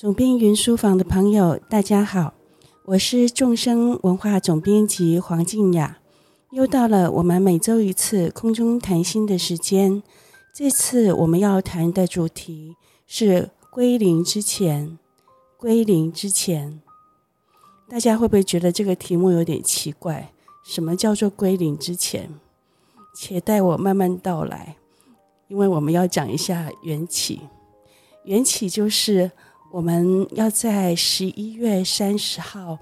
总编云书房的朋友，大家好，我是众生文化总编辑黄静雅。又到了我们每周一次空中谈心的时间。这次我们要谈的主题是归零之前。归零之前，大家会不会觉得这个题目有点奇怪？什么叫做归零之前？且待我慢慢道来，因为我们要讲一下缘起。缘起就是。我们要在十一月三十号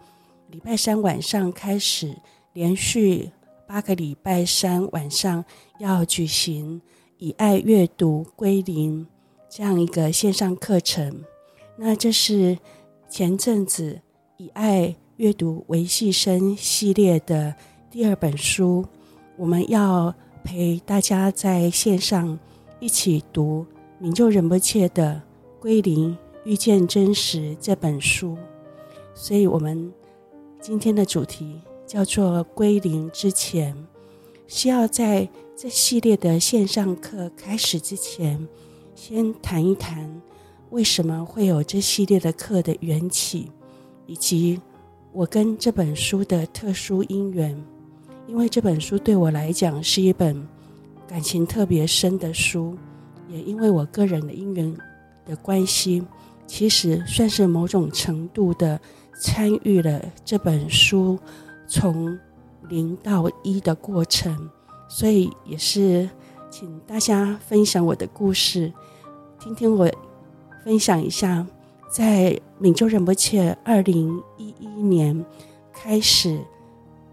礼拜三晚上开始，连续八个礼拜三晚上要举行以爱阅读归零这样一个线上课程。那这是前阵子以爱阅读微细声系列的第二本书，我们要陪大家在线上一起读名就人不切的归零。遇见真实这本书，所以我们今天的主题叫做“归零之前”，需要在这系列的线上课开始之前，先谈一谈为什么会有这系列的课的缘起，以及我跟这本书的特殊因缘。因为这本书对我来讲是一本感情特别深的书，也因为我个人的因缘的关系。其实算是某种程度的参与了这本书从零到一的过程，所以也是请大家分享我的故事，听听我分享一下，在明就仁波切二零一一年开始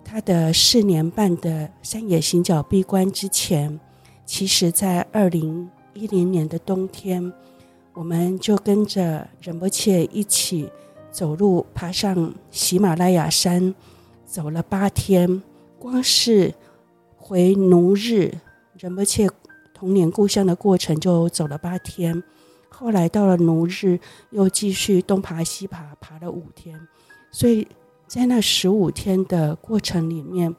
他的四年半的山野行脚闭关之前，其实在二零一零年的冬天。我们就跟着仁波切一起走路，爬上喜马拉雅山，走了八天。光是回奴日仁波切童年故乡的过程就走了八天。后来到了奴日，又继续东爬西爬，爬了五天。所以在那十五天的过程里面，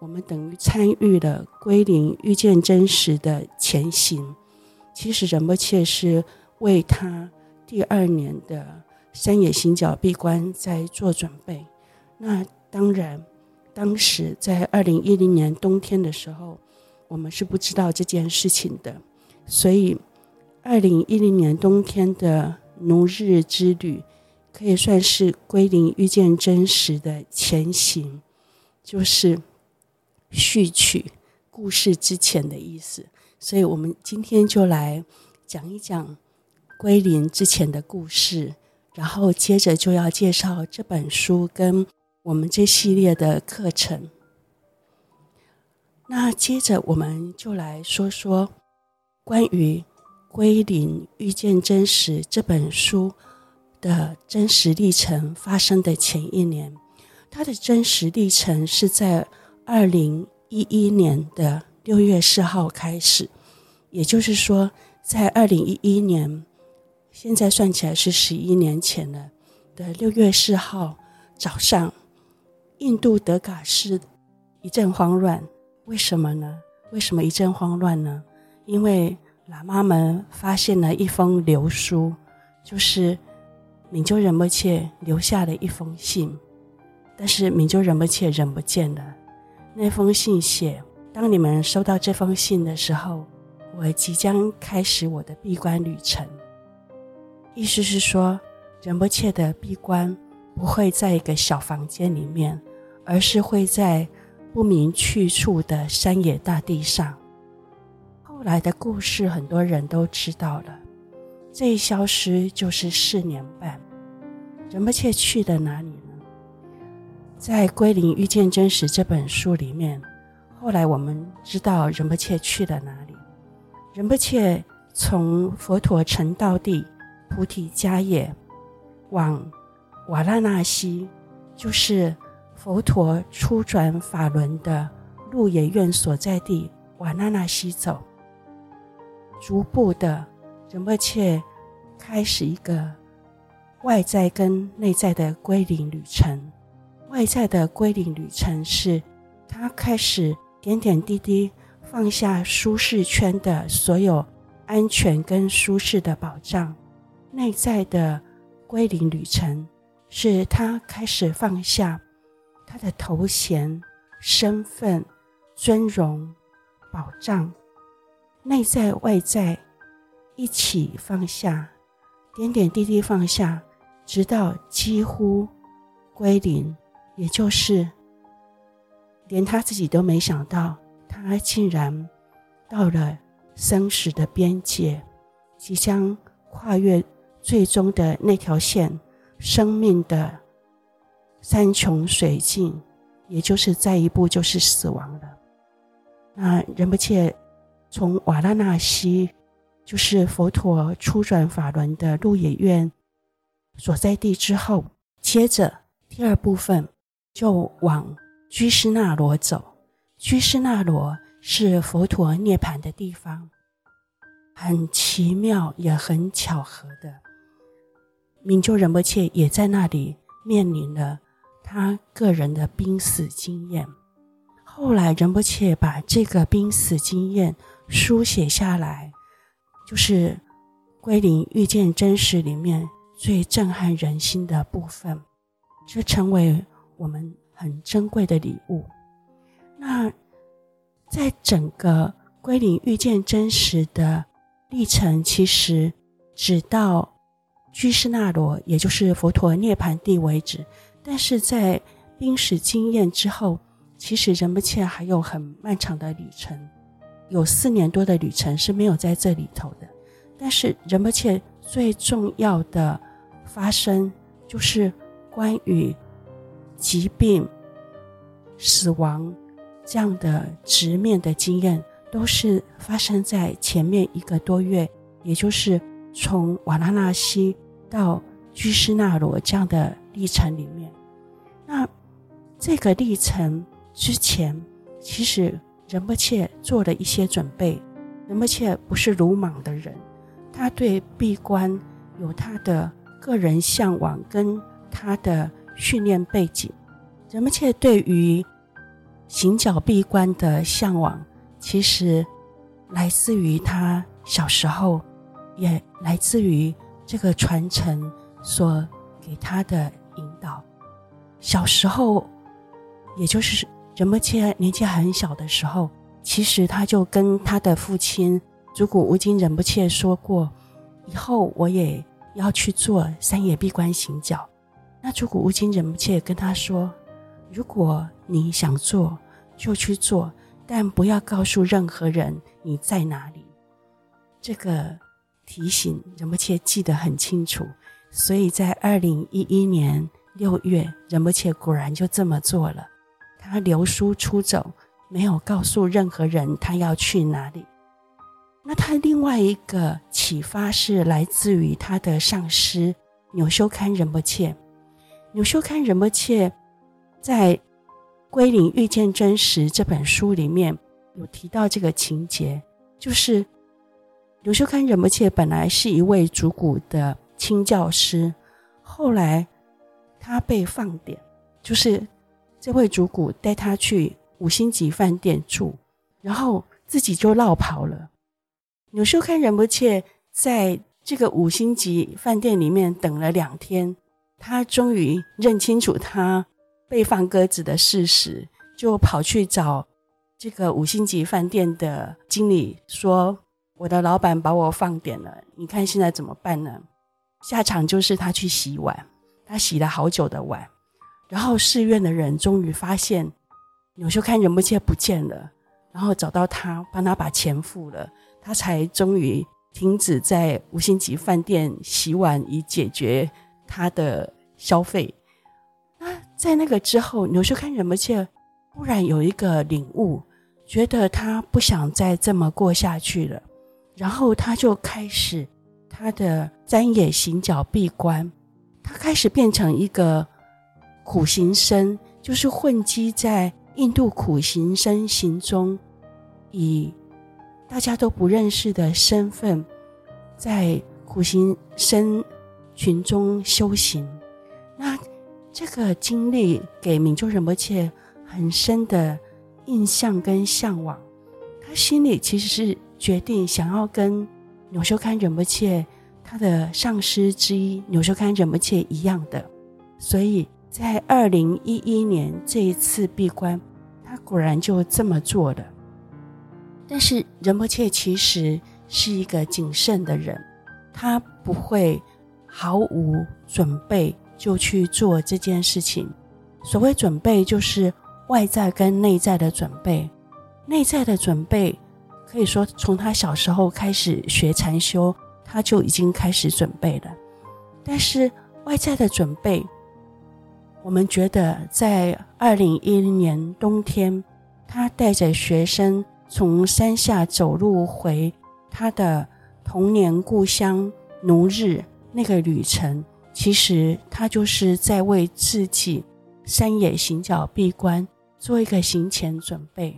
我们等于参与了归零遇见真实的前行。其实仁波切是。为他第二年的山野行脚闭关在做准备。那当然，当时在二零一零年冬天的时候，我们是不知道这件事情的。所以，二零一零年冬天的奴日之旅，可以算是归零遇见真实的前行，就是序曲故事之前的意思。所以我们今天就来讲一讲。归零之前的故事，然后接着就要介绍这本书跟我们这系列的课程。那接着我们就来说说关于《归零遇见真实》这本书的真实历程发生的前一年。它的真实历程是在二零一一年的六月四号开始，也就是说，在二零一一年。现在算起来是十一年前了的六月四号早上，印度德嘎市一阵慌乱。为什么呢？为什么一阵慌乱呢？因为喇嘛们发现了一封流书，就是明就仁波切留下的一封信。但是明就仁波切人不见了。那封信写：当你们收到这封信的时候，我即将开始我的闭关旅程。意思是说，仁波切的闭关不会在一个小房间里面，而是会在不明去处的山野大地上。后来的故事很多人都知道了，这一消失就是四年半。仁波切去了哪里呢？在《归零遇见真实》这本书里面，后来我们知道仁波切去了哪里。仁波切从佛陀成道地。菩提迦叶往瓦拉纳西，就是佛陀初转法轮的鹿野苑所在地瓦拉纳西走，逐步的仁波切开始一个外在跟内在的归零旅程。外在的归零旅程是，他开始点点滴滴放下舒适圈的所有安全跟舒适的保障。内在的归零旅程，是他开始放下他的头衔、身份、尊荣、保障，内在外在一起放下，点点滴滴放下，直到几乎归零，也就是连他自己都没想到，他竟然到了生死的边界，即将跨越。最终的那条线，生命的山穷水尽，也就是再一步就是死亡了。那仁波切从瓦拉纳西，就是佛陀初转法轮的鹿野苑所在地之后，接着第二部分就往居士那罗走。居士那罗是佛陀涅槃的地方，很奇妙也很巧合的。明就仁波切也在那里面临了他个人的濒死经验。后来仁波切把这个濒死经验书写下来，就是《归零遇见真实》里面最震撼人心的部分，这成为我们很珍贵的礼物。那在整个《归零遇见真实》的历程，其实直到。居士那罗，也就是佛陀涅槃地为止，但是在濒死经验之后，其实仁波切还有很漫长的旅程，有四年多的旅程是没有在这里头的。但是仁波切最重要的发生，就是关于疾病、死亡这样的直面的经验，都是发生在前面一个多月，也就是从瓦拉纳西。到居士那罗这样的历程里面，那这个历程之前，其实仁波切做了一些准备。仁波切不是鲁莽的人，他对闭关有他的个人向往跟他的训练背景。仁波切对于行脚闭关的向往，其实来自于他小时候，也来自于。这个传承所给他的引导，小时候，也就是仁波切年纪很小的时候，其实他就跟他的父亲竹谷无惊仁波切说过，以后我也要去做山野闭关行脚。那竹谷无惊仁波切跟他说，如果你想做，就去做，但不要告诉任何人你在哪里。这个。提醒仁波切记得很清楚，所以在二零一一年六月，仁波切果然就这么做了。他留书出走，没有告诉任何人他要去哪里。那他另外一个启发是来自于他的上师纽修堪仁波切。纽修堪仁波切在《归零遇见真实》这本书里面有提到这个情节，就是。钮修堪仁波切本来是一位竹谷的清教师，后来他被放点，就是这位竹谷带他去五星级饭店住，然后自己就落跑了。钮修堪仁波切在这个五星级饭店里面等了两天，他终于认清楚他被放鸽子的事实，就跑去找这个五星级饭店的经理说。我的老板把我放点了，你看现在怎么办呢？下场就是他去洗碗，他洗了好久的碗，然后寺院的人终于发现钮修堪仁波切不见了，然后找到他，帮他把钱付了，他才终于停止在五星级饭店洗碗，以解决他的消费。那在那个之后，钮修堪仁波切忽然有一个领悟，觉得他不想再这么过下去了。然后他就开始他的山野行脚闭关，他开始变成一个苦行僧，就是混迹在印度苦行僧行中，以大家都不认识的身份，在苦行僧群中修行。那这个经历给明就仁波切很深的印象跟向往，他心里其实是。决定想要跟纽修堪仁波切他的上师之一纽修堪仁波切一样的，所以在二零一一年这一次闭关，他果然就这么做了。但是仁波切其实是一个谨慎的人，他不会毫无准备就去做这件事情。所谓准备，就是外在跟内在的准备。内在的准备，可以说从他小时候开始学禅修，他就已经开始准备了。但是外在的准备，我们觉得在二零一零年冬天，他带着学生从山下走路回他的童年故乡奴日那个旅程，其实他就是在为自己山野行脚闭关做一个行前准备。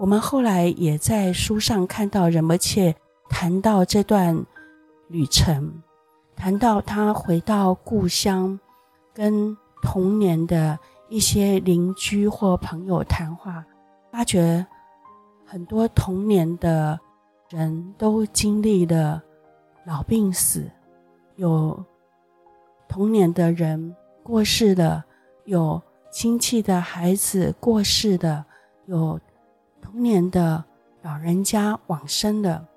我们后来也在书上看到仁波切谈到这段旅程，谈到他回到故乡，跟童年的一些邻居或朋友谈话，发觉很多童年的人都经历了老病死，有童年的人过世了，有亲戚的孩子过世了，有。童年的老人家往生了，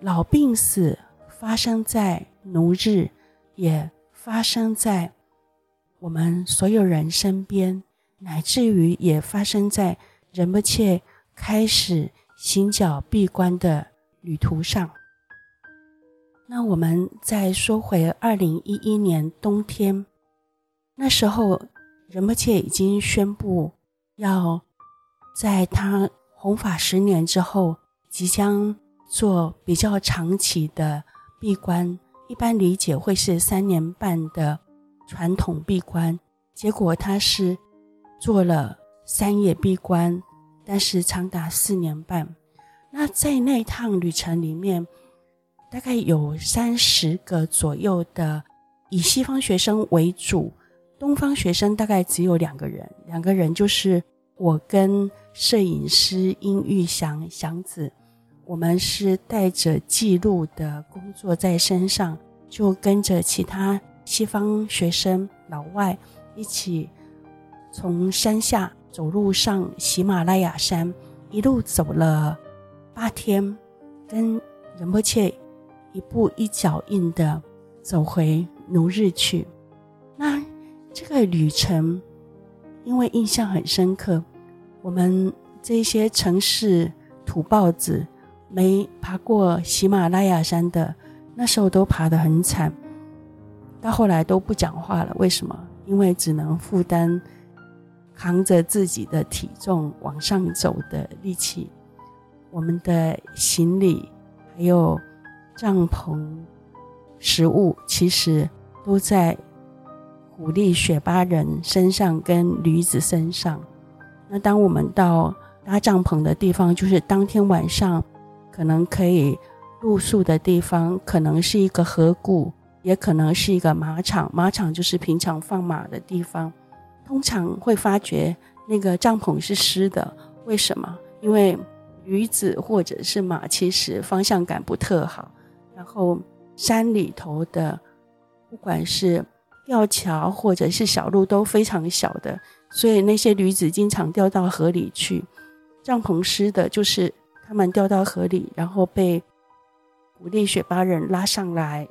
老病死发生在奴日，也发生在我们所有人身边，乃至于也发生在仁波切开始行脚闭关的旅途上。那我们再说回二零一一年冬天，那时候仁波切已经宣布要。在他弘法十年之后，即将做比较长期的闭关，一般理解会是三年半的传统闭关。结果他是做了三夜闭关，但是长达四年半。那在那一趟旅程里面，大概有三十个左右的以西方学生为主，东方学生大概只有两个人，两个人就是我跟。摄影师殷玉祥祥子，我们是带着记录的工作在身上，就跟着其他西方学生老外一起从山下走路上喜马拉雅山，一路走了八天，跟仁波切一步一脚印的走回奴日去。那这个旅程，因为印象很深刻。我们这些城市土包子，没爬过喜马拉雅山的，那时候都爬得很惨，到后来都不讲话了。为什么？因为只能负担扛着自己的体重往上走的力气。我们的行李还有帐篷、食物，其实都在鼓励雪巴人身上跟驴子身上。那当我们到搭帐篷的地方，就是当天晚上可能可以露宿的地方，可能是一个河谷，也可能是一个马场。马场就是平常放马的地方，通常会发觉那个帐篷是湿的。为什么？因为驴子或者是马其实方向感不特好，然后山里头的不管是吊桥或者是小路都非常小的。所以那些驴子经常掉到河里去，帐篷湿的，就是他们掉到河里，然后被古力雪巴人拉上来，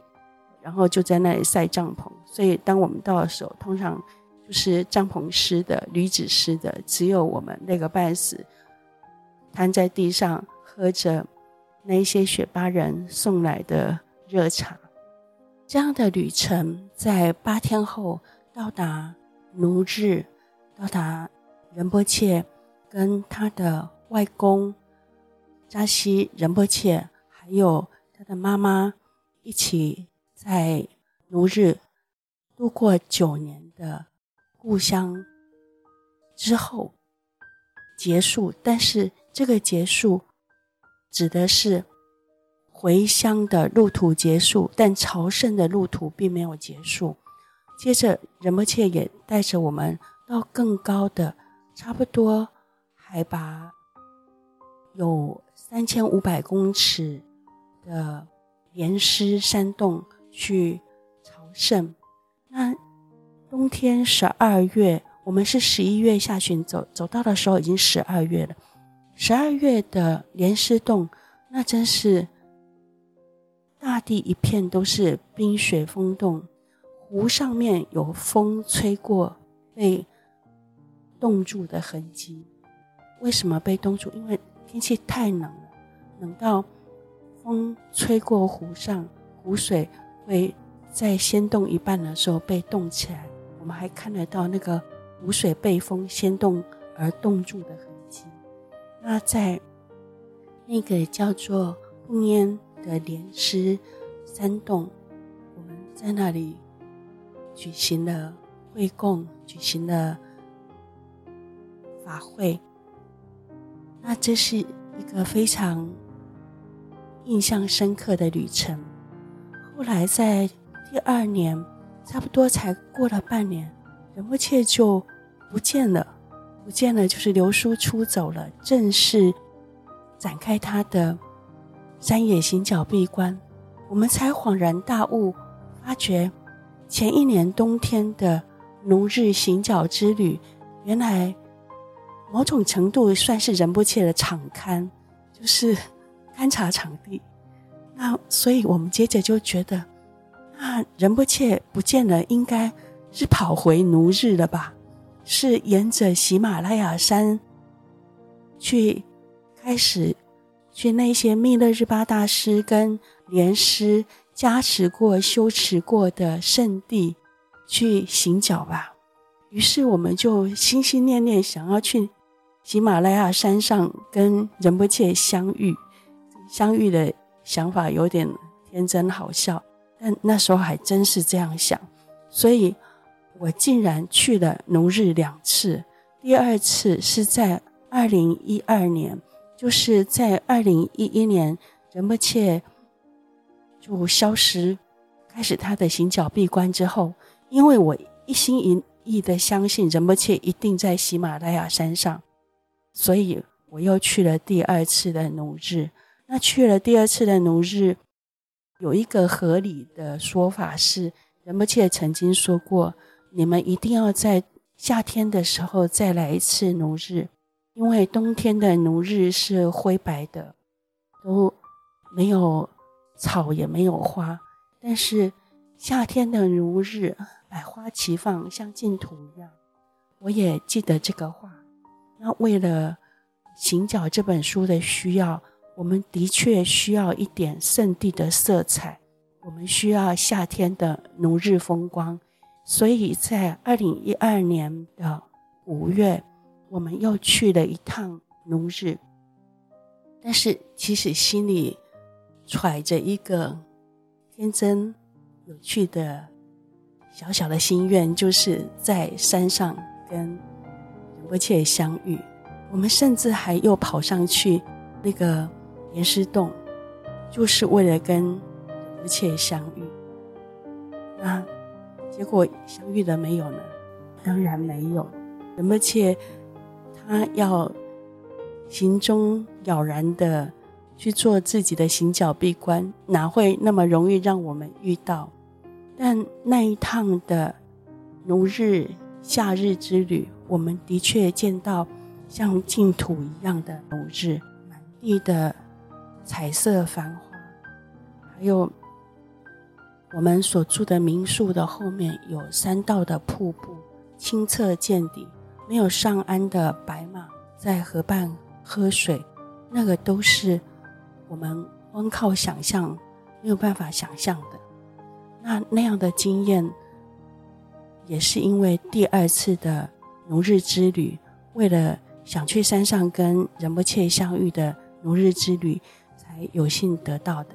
然后就在那里晒帐篷。所以当我们到的时候，通常就是帐篷湿的，驴子湿的，只有我们累个半死，瘫在地上喝着那些雪巴人送来的热茶。这样的旅程在八天后到达奴日。到达仁波切跟他的外公扎西仁波切，还有他的妈妈一起在奴日度过九年的故乡之后结束，但是这个结束指的是回乡的路途结束，但朝圣的路途并没有结束。接着仁波切也带着我们。到更高的，差不多海拔有三千五百公尺的莲师山洞去朝圣。那冬天十二月，我们是十一月下旬走，走到的时候已经十二月了。十二月的莲师洞，那真是大地一片都是冰雪封冻，湖上面有风吹过被冻住的痕迹。为什么被冻住？因为天气太冷了，冷到风吹过湖上，湖水会在掀动一半的时候被冻起来。我们还看得到那个湖水被风掀动而冻住的痕迹。那在那个叫做不烟的莲师山洞，我们在那里举行了会供，举行了法会。那这是一个非常印象深刻的旅程。后来在第二年，差不多才过了半年，仁波切就不见了，不见了，就是流书出走了，正式展开他的山野行脚闭关。我们才恍然大悟，发觉前一年冬天的奴日行脚之旅，原来。某种程度算是仁波切的场勘，就是勘察场地。那所以我们接着就觉得，那仁波切不见了，应该是跑回奴日了吧？是沿着喜马拉雅山去开始去那些密勒日巴大师跟莲师加持过、修持过的圣地去行脚吧。于是我们就心心念念想要去。喜马拉雅山上跟仁波切相遇，相遇的想法有点天真好笑，但那时候还真是这样想，所以我竟然去了奴日两次。第二次是在二零一二年，就是在二零一一年仁波切就消失，开始他的行脚闭关之后，因为我一心一意的相信仁波切一定在喜马拉雅山上。所以我又去了第二次的奴日。那去了第二次的奴日，有一个合理的说法是，仁波切曾经说过，你们一定要在夏天的时候再来一次奴日，因为冬天的奴日是灰白的，都没有草也没有花，但是夏天的奴日百花齐放，像净土一样。我也记得这个话。那为了《行脚》这本书的需要，我们的确需要一点圣地的色彩，我们需要夏天的奴日风光，所以在二零一二年的五月，我们又去了一趟奴日。但是其实心里揣着一个天真有趣的小小的心愿，就是在山上跟。仁波切相遇，我们甚至还又跑上去那个莲师洞，就是为了跟仁波切相遇。那结果相遇了没有呢？当然没有。仁波切他要行踪了然的去做自己的行脚闭关，哪会那么容易让我们遇到？但那一趟的奴日夏日之旅。我们的确见到像净土一样的奴日，满地的彩色繁花，还有我们所住的民宿的后面有三道的瀑布，清澈见底，没有上鞍的白马在河畔喝水，那个都是我们光靠想象没有办法想象的。那那样的经验，也是因为第二次的。奴日之旅，为了想去山上跟仁波切相遇的奴日之旅，才有幸得到的。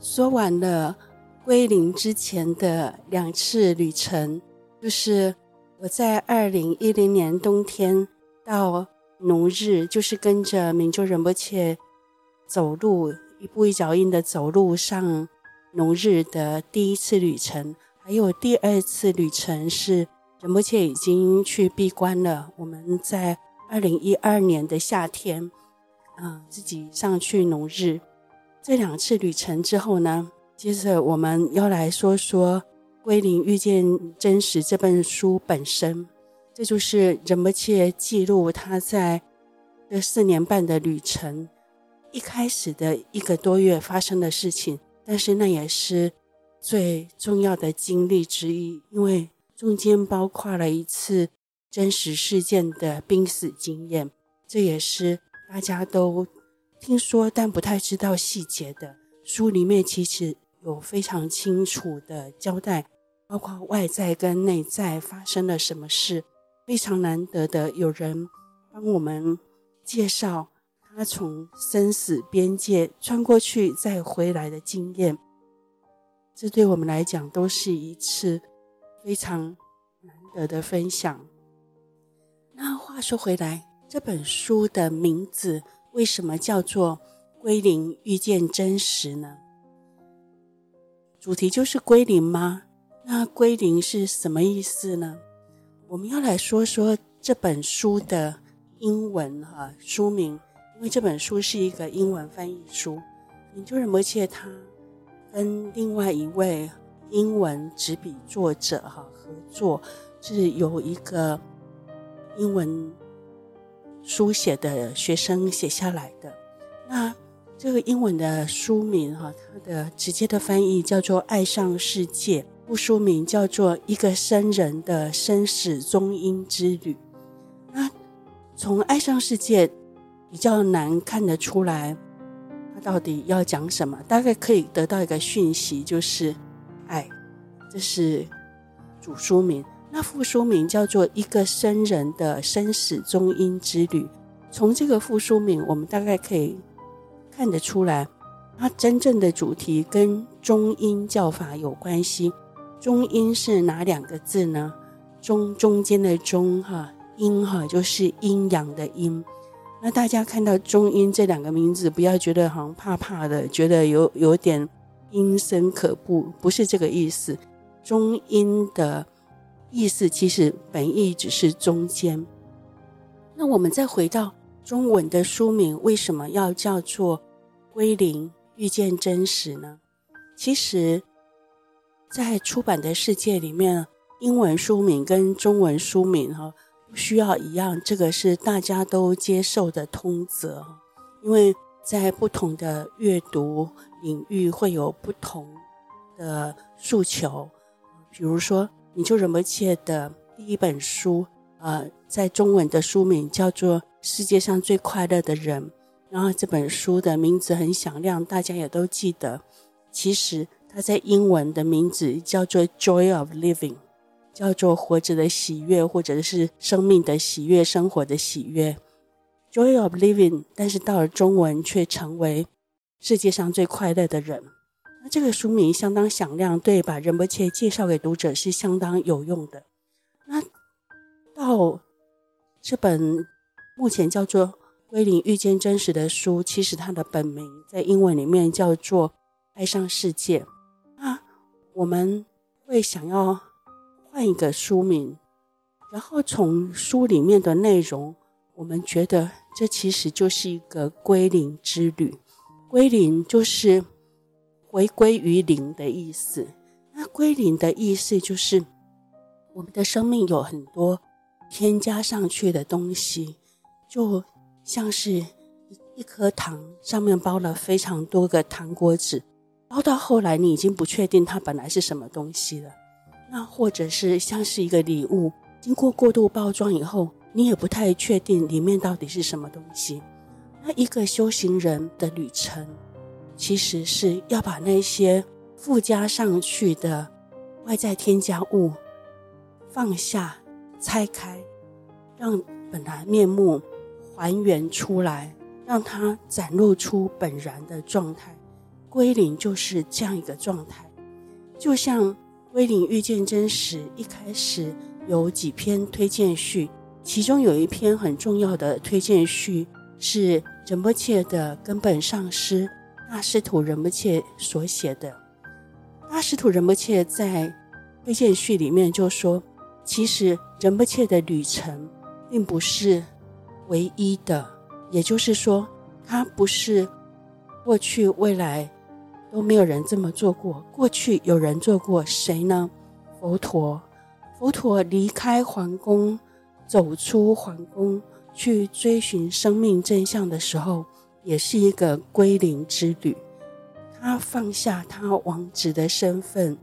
说完了归零之前的两次旅程，就是我在二零一零年冬天到农日，就是跟着明就仁波切走路，一步一脚印的走路上农日的第一次旅程，还有第二次旅程是。仁波切已经去闭关了。我们在二零一二年的夏天，嗯、自己上去农日。这两次旅程之后呢，接着我们要来说说《归零遇见真实》这本书本身。这就是仁波切记录他在这四年半的旅程一开始的一个多月发生的事情，但是那也是最重要的经历之一，因为中间包括了一次真实事件的濒死经验，这也是大家都听说但不太知道细节的。书里面其实有非常清楚的交代，包括外在跟内在发生了什么事。非常难得的有人帮我们介绍他从生死边界穿过去再回来的经验，这对我们来讲都是一次非常难得的分享。那话说回来，这本书的名字为什么叫做《归零遇见真实》呢？主题就是归零吗？那归零是什么意思呢？我们要来说说这本书的英文哈书名，因为这本书是一个英文翻译书。研究仁波切他跟另外一位英文执笔作者哈合作，是由一个英文书写的学生写下来的。那这个英文的书名哈，它的直接的翻译叫做《爱上世界》。副书名叫做《一个僧人的生死中阴之旅》。那从爱上世界比较难看得出来，他到底要讲什么？大概可以得到一个讯息，就是爱，这是主书名。那副书名叫做《一个僧人的生死中阴之旅》。从这个副书名，我们大概可以看得出来，它真正的主题跟中阴教法有关系。中阴是哪两个字呢？中中间的中哈，阴哈就是阴阳的阴。那大家看到中阴这两个名字，不要觉得好像怕怕的，觉得有有点阴森可怖，不是这个意思。中阴的意思其实本意只是中间。那我们再回到中文的书名，为什么要叫做《归零遇见真实》呢？其实。在出版的世界里面，英文书名跟中文书名哈不需要一样，这个是大家都接受的通则。因为在不同的阅读领域会有不同的诉求。比如说，你就仁波切的第一本书，呃，在中文的书名叫做《世界上最快乐的人》，然后这本书的名字很响亮，大家也都记得。其实。它在英文的名字叫做 Joy of Living，叫做活着的喜悦，或者是生命的喜悦、生活的喜悦。Joy of Living，但是到了中文却成为世界上最快乐的人。那这个书名相当响亮，对，把仁波切介绍给读者是相当有用的。那到这本目前叫做《归零遇见真实》的书，其实它的本名在英文里面叫做《爱上世界》。我们会想要换一个书名，然后从书里面的内容，我们觉得这其实就是一个归零之旅。归零就是回归于零的意思。那归零的意思就是，我们的生命有很多添加上去的东西，就像是一颗糖，上面包了非常多个糖果纸。包到后来，你已经不确定它本来是什么东西了。那或者是像是一个礼物，经过过度包装以后，你也不太确定里面到底是什么东西。那一个修行人的旅程，其实是要把那些附加上去的外在添加物放下、拆开，让本来面目还原出来，让它展露出本然的状态。归零就是这样一个状态，就像归零遇见真实，一开始有几篇推荐序，其中有一篇很重要的推荐序是仁波切的根本上师大师土仁波切所写的。大师土仁波切在推荐序里面就说，其实仁波切的旅程并不是唯一的，也就是说，他不是。过去、未来都没有人这么做过。过去有人做过，谁呢？佛陀。佛陀离开皇宫，走出皇宫，去追寻生命真相的时候，也是一个归零之旅。他放下他王子的身份，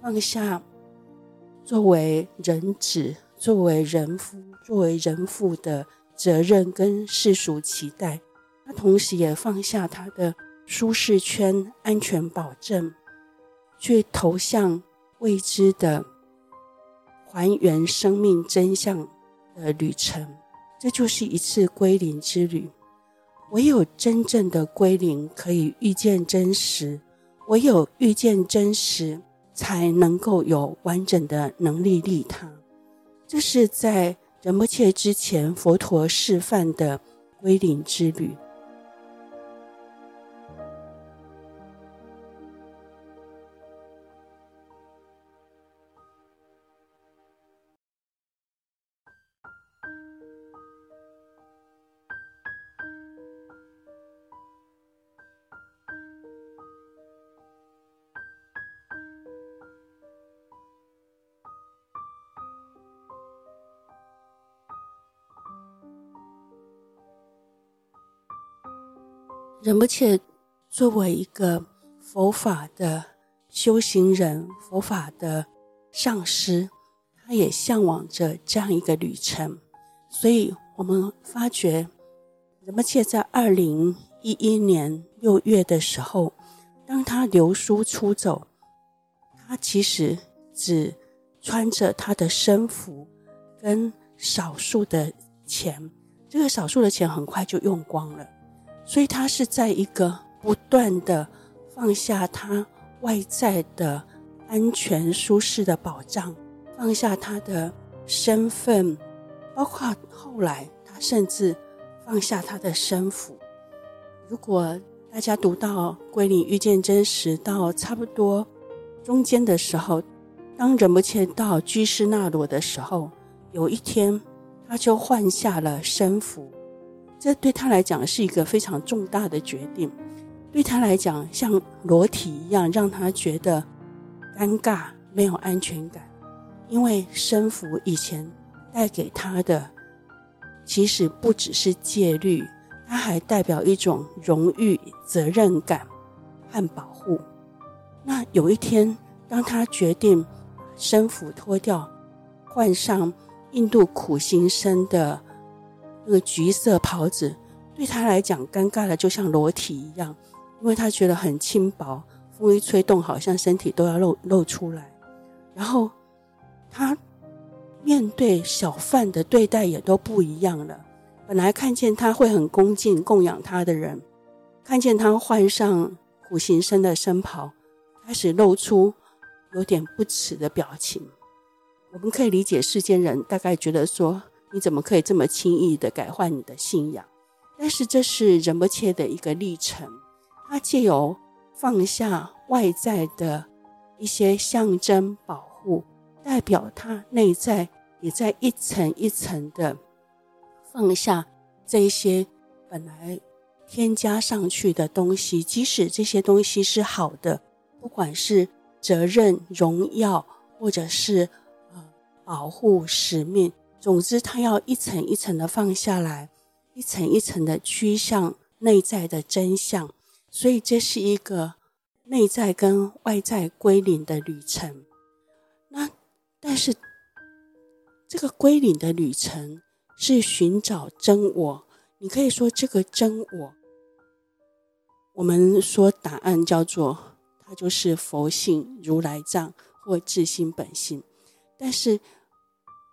放下作为人子、作为人夫、作为人父的责任跟世俗期待。他同时也放下他的舒适圈、安全保证，去投向未知的还原生命真相的旅程。这就是一次归零之旅。唯有真正的归零，可以遇见真实；唯有遇见真实，才能够有完整的能力利他。这是在仁波切之前，佛陀示范的归零之旅。而且作为一个佛法的修行人、佛法的上师，他也向往着这样一个旅程。所以，我们发觉仁波切在二零一一年六月的时候，当他留书出走，他其实只穿着他的僧服跟少数的钱，这个少数的钱很快就用光了。所以他是在一个不断的放下他外在的安全舒适的保障，放下他的身份，包括后来他甚至放下他的身份。如果大家读到《归零遇见真实》到差不多中间的时候，当仁波切到居士那罗的时候，有一天他就换下了身服。这对他来讲是一个非常重大的决定，对他来讲像裸体一样，让他觉得尴尬、没有安全感。因为僧服以前带给他的，其实不只是戒律，它还代表一种荣誉、责任感和保护。那有一天，当他决定把僧服脱掉，换上印度苦行僧的。那个橘色袍子对他来讲尴尬的就像裸体一样，因为他觉得很轻薄，风一吹动，好像身体都要露露出来。然后他面对小贩的对待也都不一样了。本来看见他会很恭敬供养他的人，看见他换上苦行僧的僧袍，开始露出有点不齿的表情。我们可以理解世间人大概觉得说。你怎么可以这么轻易的改换你的信仰？但是这是仁波切的一个历程，他借由放下外在的一些象征保护，代表他内在也在一层一层的放下这些本来添加上去的东西，即使这些东西是好的，不管是责任、荣耀，或者是呃保护、使命。总之，他要一层一层的放下来，一层一层的趋向内在的真相。所以，这是一个内在跟外在归零的旅程。那但是，这个归零的旅程是寻找真我。你可以说，这个真我，我们说答案叫做它就是佛性、如来藏或自性本性。但是，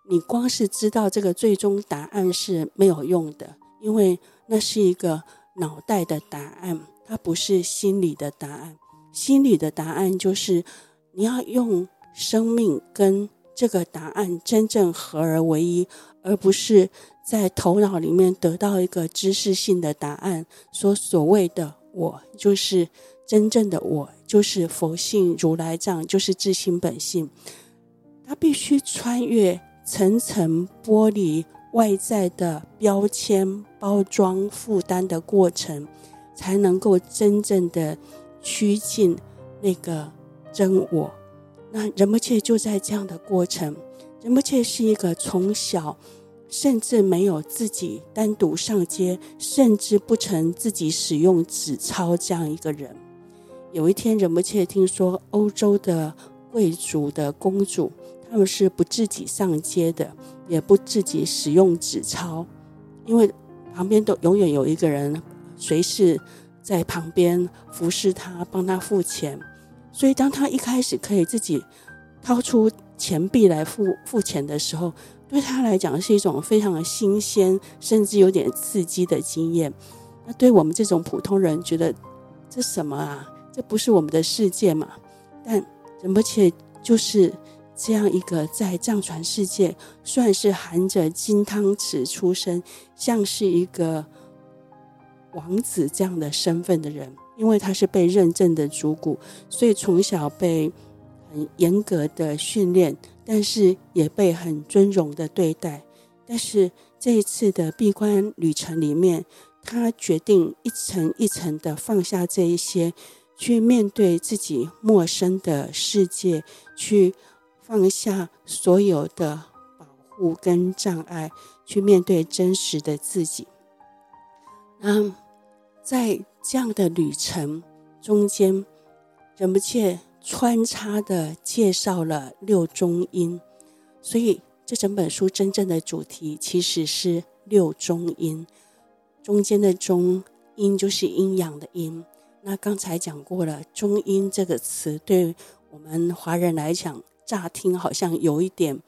你光是知道这个最终答案是没有用的，因为那是一个脑袋的答案，它不是心里的答案。心里的答案就是你要用生命跟这个答案真正合而为一，而不是在头脑里面得到一个知识性的答案，说所谓的我就是真正的我，就是佛性如来藏，就是自性本性。它必须穿越。层层剥离外在的标签、包装、负担的过程，才能够真正的趋近那个真我。那仁波切就在这样的过程，仁波切是一个从小甚至没有自己单独上街，甚至不曾自己使用纸钞这样一个人。有一天，仁波切听说欧洲的贵族的公主，他们是不自己上街的，也不自己使用纸钞，因为旁边都永远有一个人随时在旁边服侍他，帮他付钱。所以，当他一开始可以自己掏出钱币来付付钱的时候，对他来讲是一种非常的新鲜，甚至有点刺激的经验。那对我们这种普通人，觉得这什么啊？这不是我们的世界嘛？但仁波切就是这样一个在藏传世界算是含着金汤匙出生，像是一个王子这样的身份的人。因为他是被认证的主骨，所以从小被很严格的训练，但是也被很尊荣的对待。但是这一次的闭关旅程里面，他决定一层一层的放下这一些，去面对自己陌生的世界，去放下所有的保护跟障碍，去面对真实的自己。嗯。在这样的旅程中间，仁波切穿插的介绍了六中音，所以这整本书真正的主题其实是六中音。中间的中阴就是阴阳的阴。那刚才讲过了，中音这个词对我们华人来讲，乍听好像有一点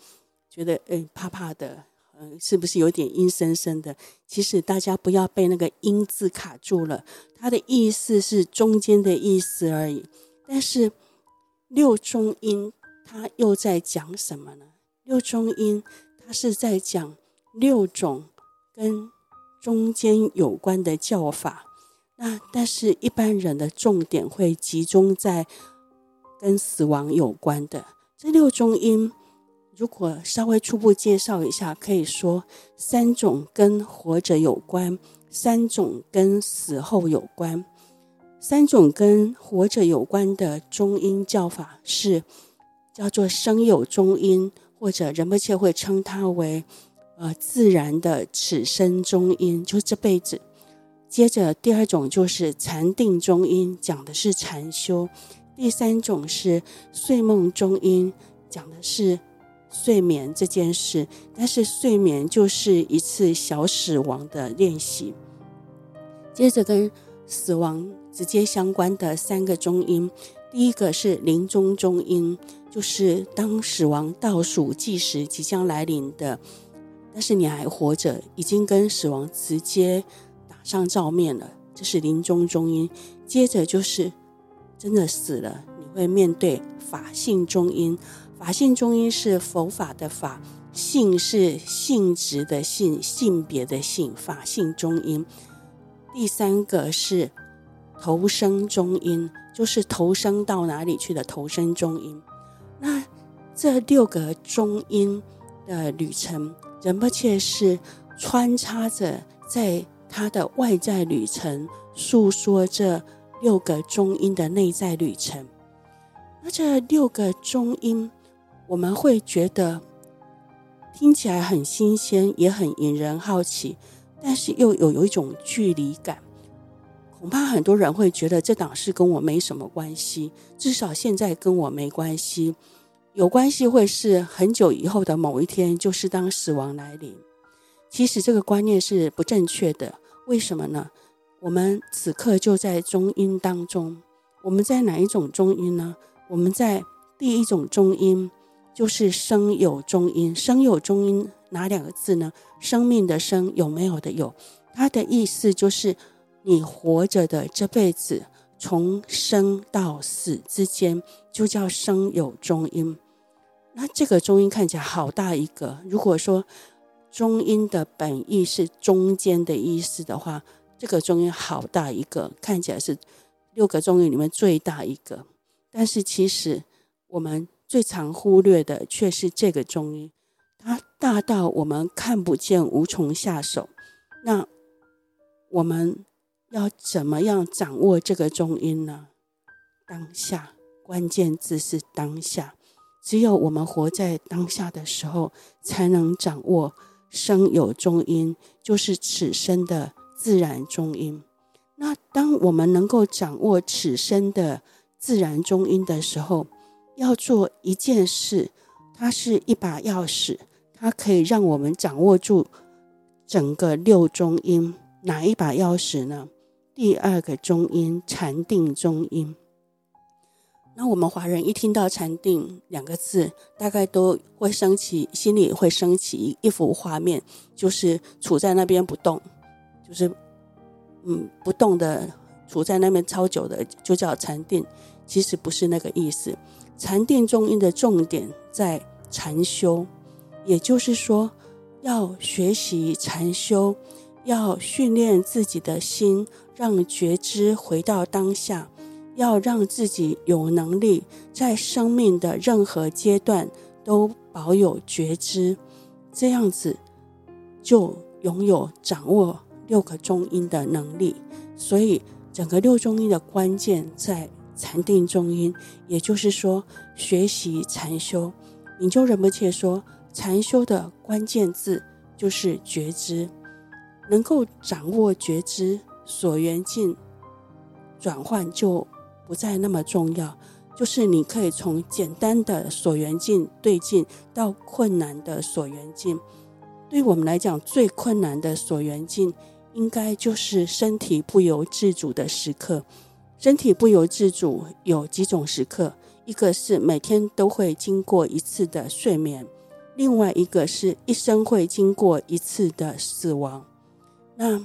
觉得诶怕怕的。嗯，是不是有点阴森森的？其实大家不要被那个“阴”字卡住了，它的意思是中间的意思而已。但是六中阴，它又在讲什么呢？六中阴，它是在讲六种跟中间有关的叫法。那但是一般人的重点会集中在跟死亡有关的这六中音。如果稍微初步介绍一下，可以说三种跟活着有关，三种跟死后有关。三种跟活着有关的中音叫法是叫做生有中音，或者人们切会称它为呃自然的此生中音，就是这辈子。接着第二种就是禅定中音，讲的是禅修。第三种是睡梦中阴，讲的是。睡眠这件事，但是睡眠就是一次小死亡的练习。接着跟死亡直接相关的三个中阴，第一个是临终中阴，就是当死亡倒数计时即将来临的，但是你还活着，已经跟死亡直接打上照面了，这是临终中阴。接着就是真的死了，你会面对法性中阴。法性中阴是佛法的法，性是性质的性，性别的性，法性中阴。第三个是投生中阴，就是投生到哪里去的投生中阴。那这六个中阴的旅程，仁波切是穿插着在他的外在旅程，诉说着六个中音的内在旅程。那这六个中音。我们会觉得听起来很新鲜，也很引人好奇，但是又有有一种距离感。恐怕很多人会觉得这档事跟我没什么关系，至少现在跟我没关系。有关系会是很久以后的某一天，就是当死亡来临。其实这个观念是不正确的。为什么呢？我们此刻就在中阴当中。我们在哪一种中阴呢？我们在第一种中阴。就是生有中阴，生有中阴哪两个字呢？生命的生，有没有的有，它的意思就是你活着的这辈子，从生到死之间，就叫生有中阴。那这个中阴看起来好大一个。如果说中阴的本意是中间的意思的话，这个中阴好大一个，看起来是六个中阴里面最大一个。但是其实我们。最常忽略的却是这个中阴，它大到我们看不见，无从下手。那我们要怎么样掌握这个中阴呢？当下，关键字是当下。只有我们活在当下的时候，才能掌握生有中阴，就是此生的自然中音。那当我们能够掌握此生的自然中音的时候，要做一件事，它是一把钥匙，它可以让我们掌握住整个六中音。哪一把钥匙呢？第二个中音，禅定中音。那我们华人一听到“禅定”两个字，大概都会升起，心里会升起一幅画面，就是处在那边不动，就是嗯不动的处在那边超久的，就叫禅定。其实不是那个意思。禅定中阴的重点在禅修，也就是说，要学习禅修，要训练自己的心，让觉知回到当下。要让自己有能力在生命的任何阶段都保有觉知，这样子就拥有掌握六个中音的能力。所以，整个六中音的关键在禅定中音，也就是说，学习禅修。明就仁波切说，禅修的关键字就是觉知，能够掌握觉知，所缘境转换就。不再那么重要，就是你可以从简单的所缘境对境到困难的所缘境。对我们来讲，最困难的所缘境，应该就是身体不由自主的时刻。身体不由自主有几种时刻，一个是每天都会经过一次的睡眠，另外一个是一生会经过一次的死亡。那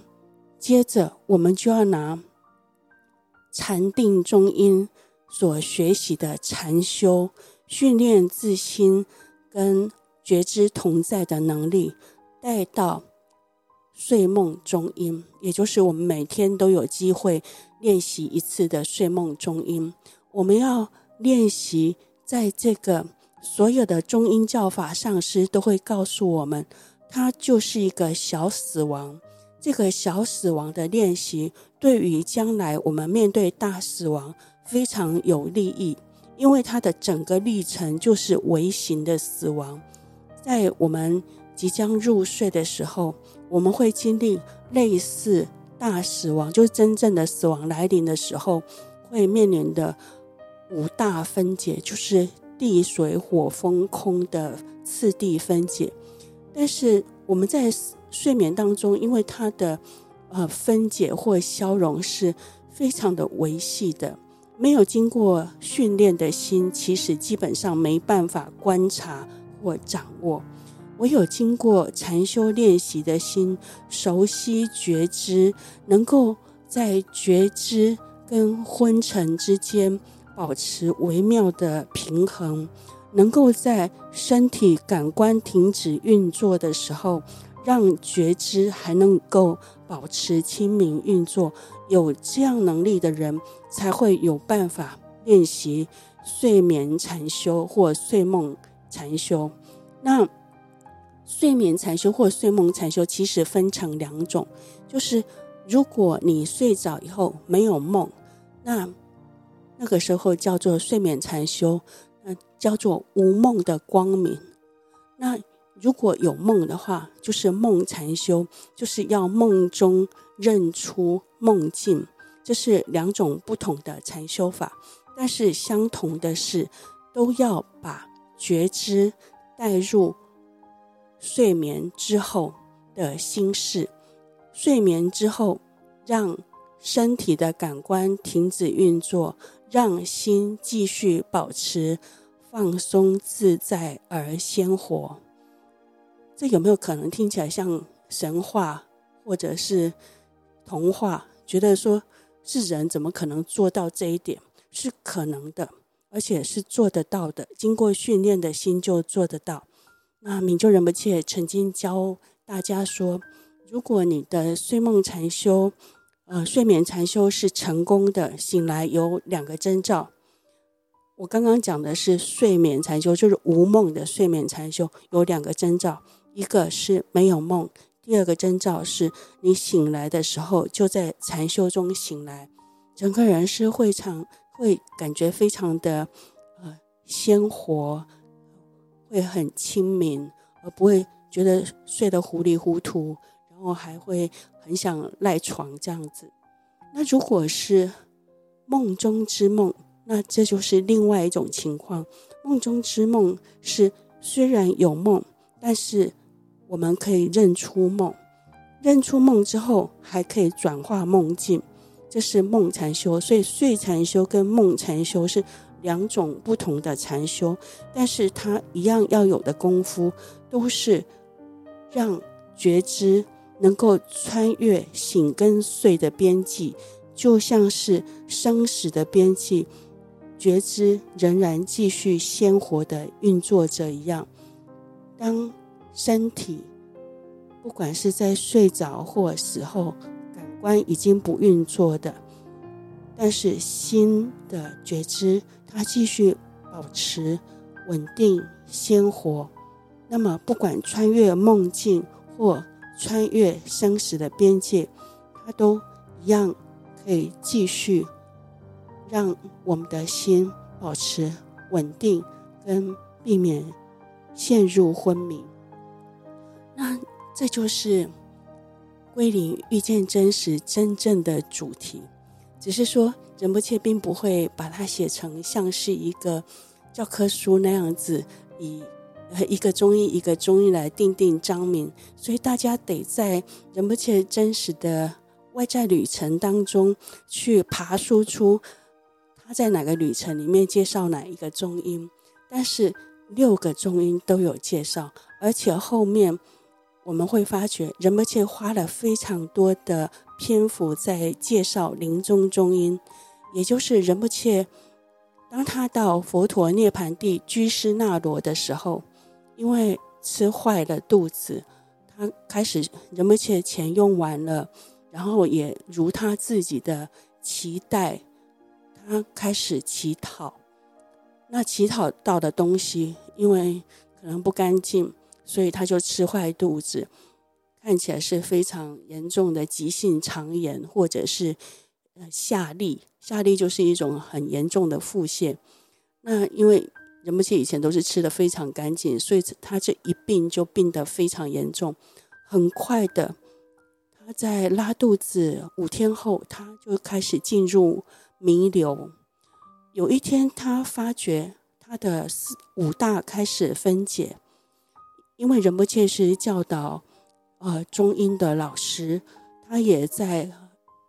接着我们就要拿。禅定中阴所学习的禅修，训练自心跟觉知同在的能力，带到睡梦中阴，也就是我们每天都有机会练习一次的睡梦中阴。我们要练习，在这个所有的中音教法上师都会告诉我们，它就是一个小死亡。这个小死亡的练习，对于将来我们面对大死亡非常有利益，因为它的整个历程就是微型的死亡。在我们即将入睡的时候，我们会经历类似大死亡，就是真正的死亡来临的时候，会面临的五大分解，就是地水火风空的次第分解。但是我们在睡眠当中，因为它的呃分解或消融是非常的维系的，没有经过训练的心，其实基本上没办法观察或掌握。唯有经过禅修练习的心，熟悉觉知，能够在觉知跟昏沉之间保持微妙的平衡，能够在身体感官停止运作的时候。让觉知还能够保持清明运作，有这样能力的人，才会有办法练习睡眠禅修或睡梦禅修。那睡眠禅修或睡梦禅修其实分成两种，就是如果你睡着以后没有梦，那那个时候叫做睡眠禅修，那叫做无梦的光明。那如果有梦的话，就是梦禅修，就是要梦中认出梦境，这是两种不同的禅修法。但是相同的是，都要把觉知带入睡眠之后的心事。睡眠之后，让身体的感官停止运作，让心继续保持放松自在而鲜活。这有没有可能听起来像神话或者是童话？觉得说是人怎么可能做到这一点？是可能的，而且是做得到的。经过训练的心就做得到。那明就仁波切曾经教大家说，如果你的睡梦禅修，呃，睡眠禅修是成功的，醒来有两个征兆。我刚刚讲的是睡眠禅修，就是无梦的睡眠禅修，有两个征兆。一个是没有梦，第二个征兆是你醒来的时候就在禅修中醒来，整个人是会常会感觉非常的呃鲜活，会很清明，而不会觉得睡得糊里糊涂，然后还会很想赖床这样子。那如果是梦中之梦，那这就是另外一种情况。梦中之梦是虽然有梦，但是我们可以认出梦，认出梦之后还可以转化梦境，这是梦禅修。所以睡禅修跟梦禅修是两种不同的禅修，但是它一样要有的功夫，都是让觉知能够穿越醒跟睡的边际，就像是生死的边际。觉知仍然继续鲜活地运作着一样。当身体不管是在睡着或死后，感官已经不运作的，但是心的觉知它继续保持稳定鲜活。那么，不管穿越梦境或穿越生死的边界，它都一样可以继续。让我们的心保持稳定，跟避免陷入昏迷。那这就是归零遇见真实真正的主题。只是说仁波切并不会把它写成像是一个教科书那样子，以一个中医一个中医来定定章名。所以大家得在仁波切真实的外在旅程当中去爬输出。他在哪个旅程里面介绍哪一个中阴？但是六个中阴都有介绍，而且后面我们会发觉仁波切花了非常多的篇幅在介绍临终中音，也就是仁波切当他到佛陀涅槃地居士那罗的时候，因为吃坏了肚子，他开始仁波切钱用完了，然后也如他自己的期待。他开始乞讨，那乞讨到的东西，因为可能不干净，所以他就吃坏肚子，看起来是非常严重的急性肠炎，或者是呃下痢。下痢就是一种很严重的腹泻。那因为仁波切以前都是吃的非常干净，所以他这一病就病得非常严重。很快的，他在拉肚子五天后，他就开始进入。弥留。有一天，他发觉他的四五大开始分解，因为仁波切是教导呃中英的老师，他也在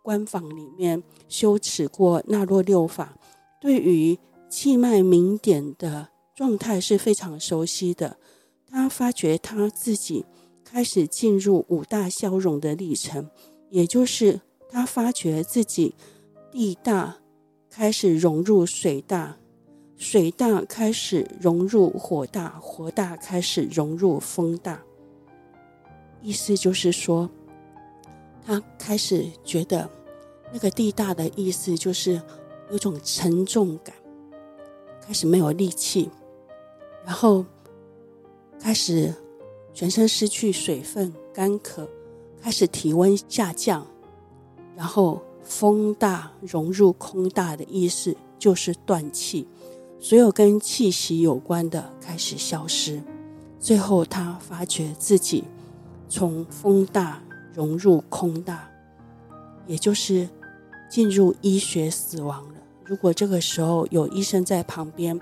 官房里面修持过那洛六法，对于气脉明点的状态是非常熟悉的。他发觉他自己开始进入五大消融的历程，也就是他发觉自己地大。开始融入水大，水大开始融入火大，火大开始融入风大。意思就是说，他开始觉得那个地大的意思就是有种沉重感，开始没有力气，然后开始全身失去水分，干渴，开始体温下降，然后。风大融入空大的意思就是断气，所有跟气息有关的开始消失。最后，他发觉自己从风大融入空大，也就是进入医学死亡了。如果这个时候有医生在旁边，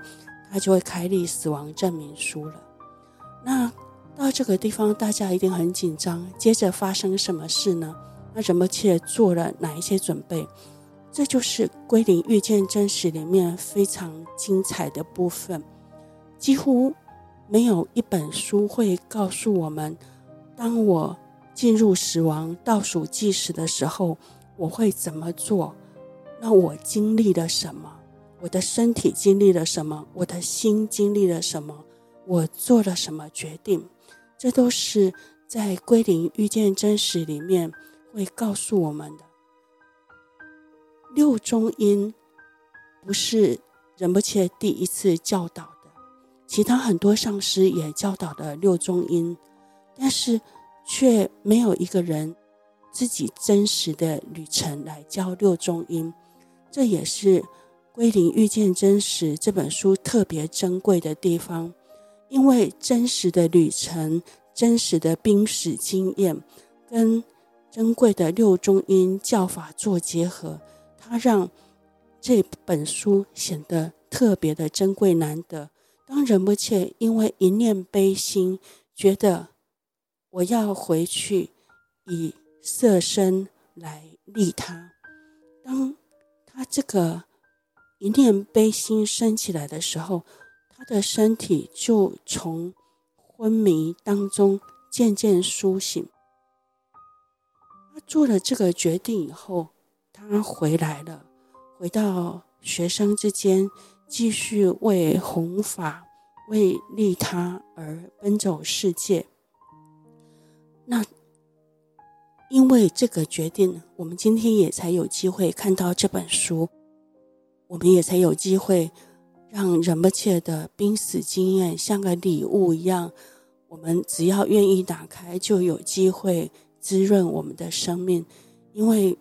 他就会开立死亡证明书了。那到这个地方，大家一定很紧张。接着发生什么事呢？那仁波切做了哪一些准备？这就是归零遇见真实里面非常精彩的部分。几乎没有一本书会告诉我们，当我进入死亡倒数计时的时候，我会怎么做？那我经历了什么？我的身体经历了什么？我的心经历了什么？我做了什么决定？这都是在归零遇见真实里面。会告诉我们的六中音不是仁波切第一次教导的，其他很多上师也教导的六中音，但是却没有一个人自己真实的旅程来教六中音。这也是《归零遇见真实》这本书特别珍贵的地方，因为真实的旅程、真实的濒死经验，跟珍贵的六中音教法做结合，它让这本书显得特别的珍贵难得。当仁波切因为一念悲心，觉得我要回去以色身来利他，当。他这个一念悲心升起来的时候，他的身体就从昏迷当中渐渐苏醒。他做了这个决定以后，他回来了，回到学生之间，继续为弘法、为利他而奔走世界。那。因为这个决定，我们今天也才有机会看到这本书，我们也才有机会让仁波切的濒死经验像个礼物一样，我们只要愿意打开，就有机会滋润我们的生命。因为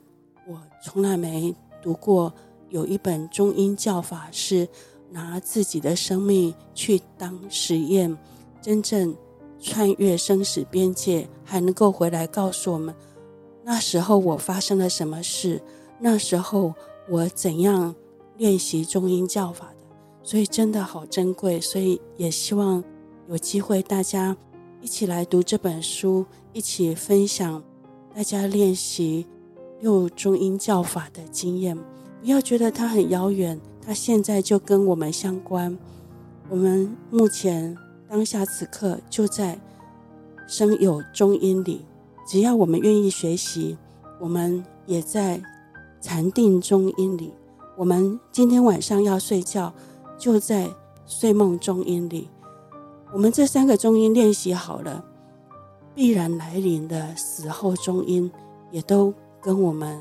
我从来没读过有一本中英教法是拿自己的生命去当实验，真正穿越生死边界，还能够回来告诉我们。那时候我发生了什么事？那时候我怎样练习中阴教法的？所以真的好珍贵，所以也希望有机会大家一起来读这本书，一起分享大家练习六中阴教法的经验。不要觉得它很遥远，它现在就跟我们相关。我们目前当下此刻就在生有中阴里。只要我们愿意学习，我们也在禅定中阴里。我们今天晚上要睡觉，就在睡梦中阴里。我们这三个中阴练习好了，必然来临的死后中阴也都跟我们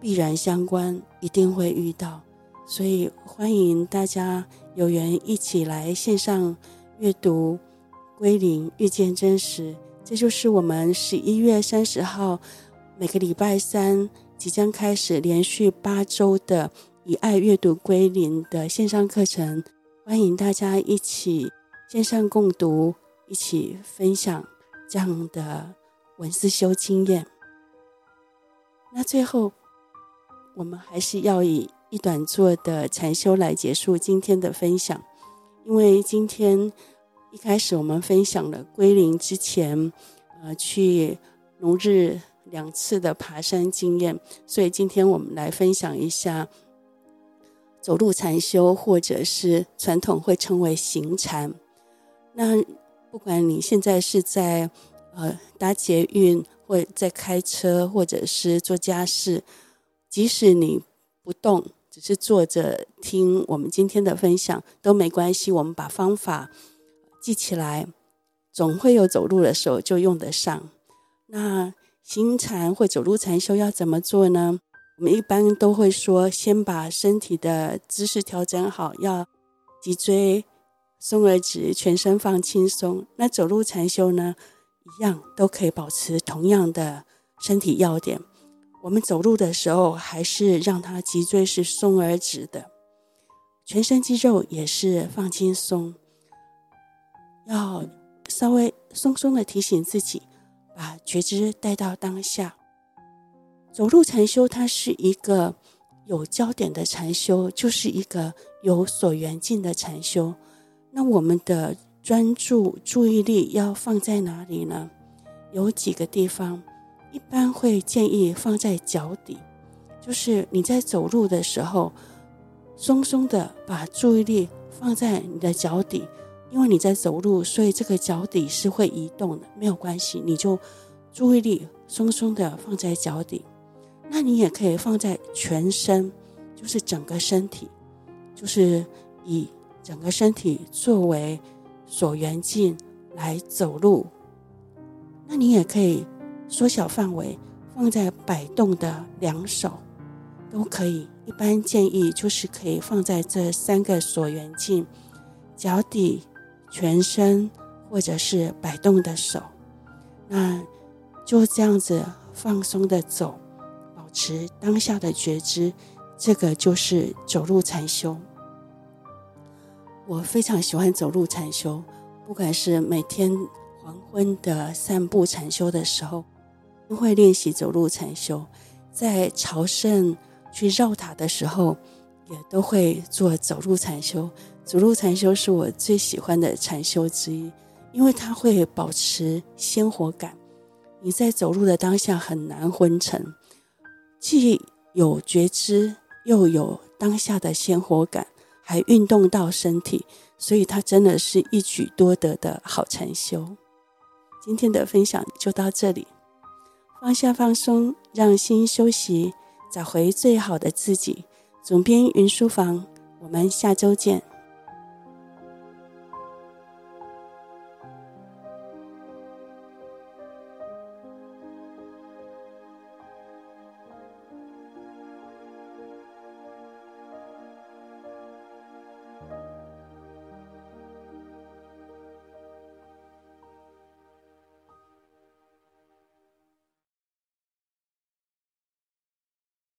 必然相关，一定会遇到。所以欢迎大家有缘一起来线上阅读《归零遇见真实》。这就是我们十一月三十号每个礼拜三即将开始连续八周的以爱阅读归零的线上课程，欢迎大家一起线上共读，一起分享这样的文思修经验。那最后，我们还是要以一短作的禅修来结束今天的分享，因为今天。一开始我们分享了归零之前，呃，去龙日两次的爬山经验，所以今天我们来分享一下走路禅修，或者是传统会称为行禅。那不管你现在是在呃搭捷运，或在开车，或者是做家事，即使你不动，只是坐着听我们今天的分享都没关系。我们把方法。记起来，总会有走路的时候就用得上。那行禅或走路禅修要怎么做呢？我们一般都会说，先把身体的姿势调整好，要脊椎松而直，全身放轻松。那走路禅修呢，一样都可以保持同样的身体要点。我们走路的时候，还是让它脊椎是松而直的，全身肌肉也是放轻松。要稍微松松的提醒自己，把觉知带到当下。走路禅修，它是一个有焦点的禅修，就是一个有所缘境的禅修。那我们的专注注意力要放在哪里呢？有几个地方，一般会建议放在脚底，就是你在走路的时候，松松的把注意力放在你的脚底。因为你在走路，所以这个脚底是会移动的，没有关系，你就注意力松松的放在脚底。那你也可以放在全身，就是整个身体，就是以整个身体作为所缘境来走路。那你也可以缩小范围，放在摆动的两手，都可以。一般建议就是可以放在这三个锁缘境，脚底。全身或者是摆动的手，那就这样子放松的走，保持当下的觉知，这个就是走路禅修。我非常喜欢走路禅修，不管是每天黄昏的散步禅修的时候，都会练习走路禅修；在朝圣去绕塔的时候，也都会做走路禅修。走路禅修是我最喜欢的禅修之一，因为它会保持鲜活感。你在走路的当下很难昏沉，既有觉知，又有当下的鲜活感，还运动到身体，所以它真的是一举多得的好禅修。今天的分享就到这里，放下放松，让心休息，找回最好的自己。总编云书房，我们下周见。